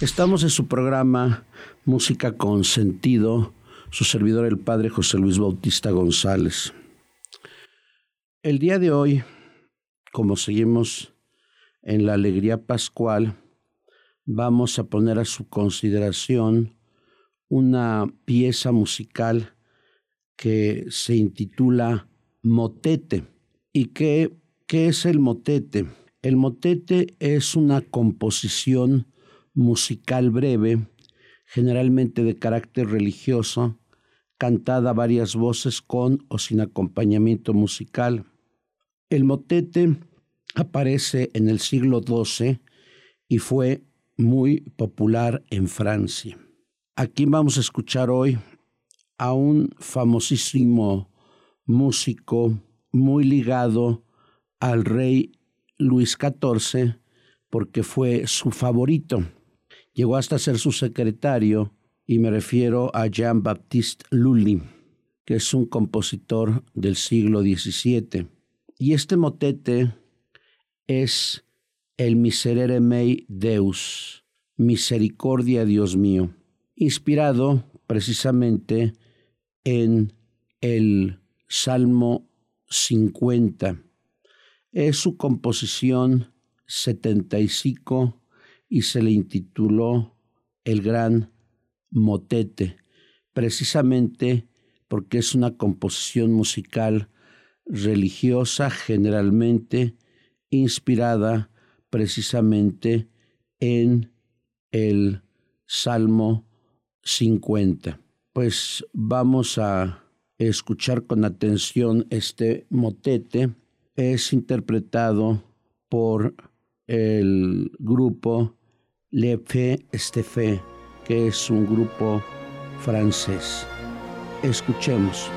Estamos en su programa Música con sentido, su servidor el padre José Luis Bautista González. El día de hoy, como seguimos en la alegría pascual, vamos a poner a su consideración una pieza musical que se intitula Motete. ¿Y qué, qué es el motete? El motete es una composición musical breve, generalmente de carácter religioso, cantada a varias voces con o sin acompañamiento musical. El motete aparece en el siglo XII y fue muy popular en Francia. Aquí vamos a escuchar hoy a un famosísimo músico muy ligado al rey Luis XIV porque fue su favorito. Llegó hasta ser su secretario y me refiero a Jean-Baptiste Lully, que es un compositor del siglo XVII. Y este motete es el Miserere mei Deus, misericordia Dios mío, inspirado precisamente en el Salmo 50. Es su composición 75 y se le intituló El Gran Motete, precisamente porque es una composición musical religiosa generalmente inspirada precisamente en el Salmo 50. Pues vamos a escuchar con atención este motete. Es interpretado por el grupo Le Fe Estefé, que es un grupo francés. Escuchemos.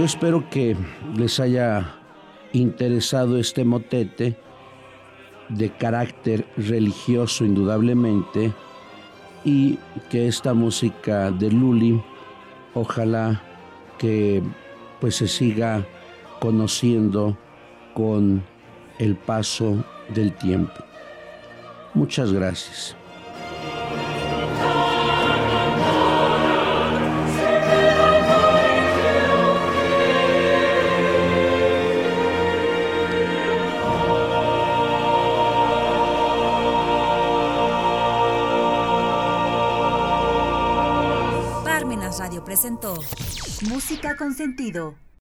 Yo espero que les haya interesado este motete de carácter religioso indudablemente y que esta música de Luli ojalá que pues se siga conociendo con el paso del tiempo. Muchas gracias. Música con sentido